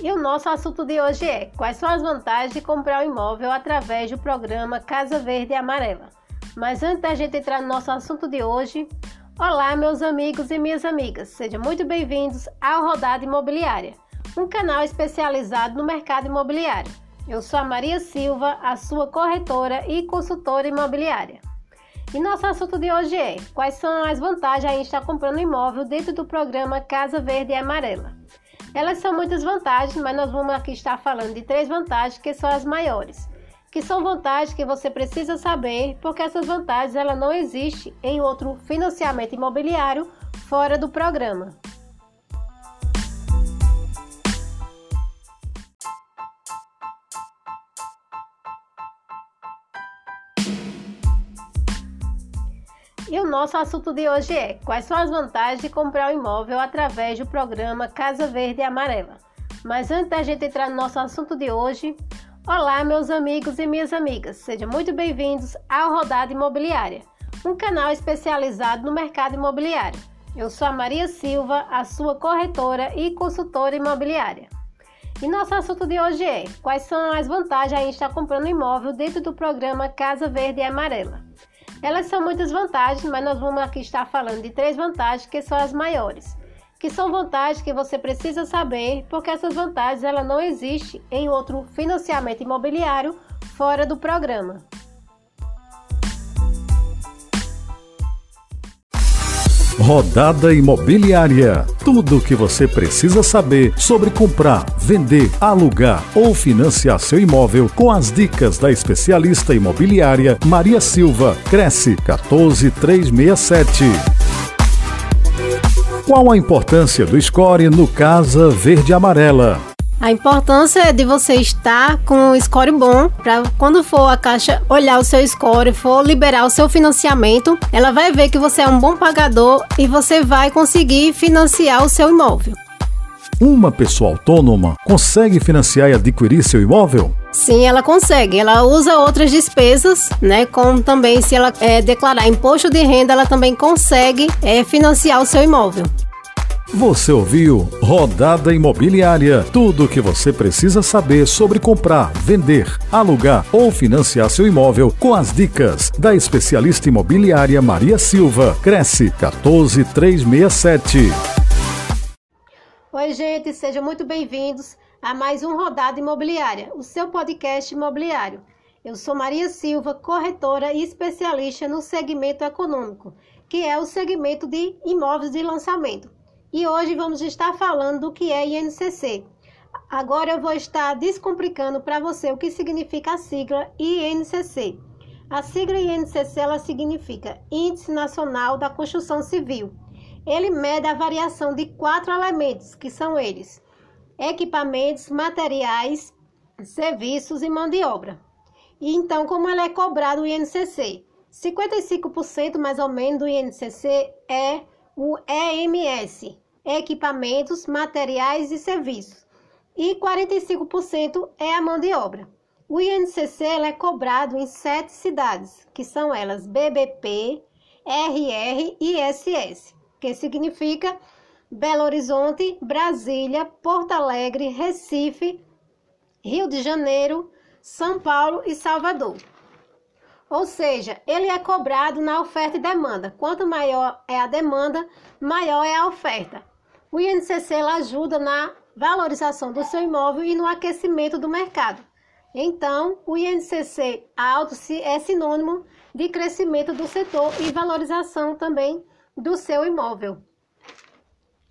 E o nosso assunto de hoje é: quais são as vantagens de comprar um imóvel através do programa Casa Verde e Amarela? Mas antes da gente entrar no nosso assunto de hoje, olá, meus amigos e minhas amigas, sejam muito bem-vindos ao Rodada Imobiliária, um canal especializado no mercado imobiliário. Eu sou a Maria Silva, a sua corretora e consultora imobiliária. E nosso assunto de hoje é: quais são as vantagens em estar comprando imóvel dentro do programa Casa Verde e Amarela? Elas são muitas vantagens, mas nós vamos aqui estar falando de três vantagens que são as maiores, que são vantagens que você precisa saber, porque essas vantagens ela não existem em outro financiamento imobiliário fora do programa. E o nosso assunto de hoje é: quais são as vantagens de comprar um imóvel através do programa Casa Verde e Amarela? Mas antes da gente entrar no nosso assunto de hoje, olá, meus amigos e minhas amigas, sejam muito bem-vindos ao Rodada Imobiliária, um canal especializado no mercado imobiliário. Eu sou a Maria Silva, a sua corretora e consultora imobiliária. E nosso assunto de hoje é: quais são as vantagens em estar comprando imóvel dentro do programa Casa Verde e Amarela? Elas são muitas vantagens, mas nós vamos aqui estar falando de três vantagens que são as maiores, que são vantagens que você precisa saber, porque essas vantagens ela não existem em outro financiamento imobiliário fora do programa. Rodada Imobiliária. Tudo o que você precisa saber sobre comprar, vender, alugar ou financiar seu imóvel com as dicas da especialista imobiliária Maria Silva. Cresce 14367. Qual a importância do score no Casa Verde Amarela? A importância é de você estar com um score bom para quando for a caixa olhar o seu score, for liberar o seu financiamento, ela vai ver que você é um bom pagador e você vai conseguir financiar o seu imóvel. Uma pessoa autônoma consegue financiar e adquirir seu imóvel? Sim, ela consegue. Ela usa outras despesas, né? Como também se ela é, declarar imposto de renda, ela também consegue é, financiar o seu imóvel. Você ouviu Rodada Imobiliária. Tudo o que você precisa saber sobre comprar, vender, alugar ou financiar seu imóvel com as dicas da especialista imobiliária Maria Silva. Cresce 14367. Oi, gente, sejam muito bem-vindos a mais um Rodada Imobiliária, o seu podcast imobiliário. Eu sou Maria Silva, corretora e especialista no segmento econômico, que é o segmento de imóveis de lançamento e hoje vamos estar falando do que é INCC. Agora eu vou estar descomplicando para você o que significa a sigla INCC. A sigla INCC ela significa Índice Nacional da Construção Civil. Ele mede a variação de quatro elementos, que são eles: equipamentos, materiais, serviços e mão de obra. E então, como ele é cobrado o INCC? 55% mais ou menos do INCC é o EMS, equipamentos, materiais e serviços, e 45% é a mão de obra. O INCC é cobrado em sete cidades, que são elas BBP, RR e SS, que significa Belo Horizonte, Brasília, Porto Alegre, Recife, Rio de Janeiro, São Paulo e Salvador. Ou seja, ele é cobrado na oferta e demanda. Quanto maior é a demanda, maior é a oferta. O INCC ajuda na valorização do seu imóvel e no aquecimento do mercado. Então, o INCC alto é sinônimo de crescimento do setor e valorização também do seu imóvel.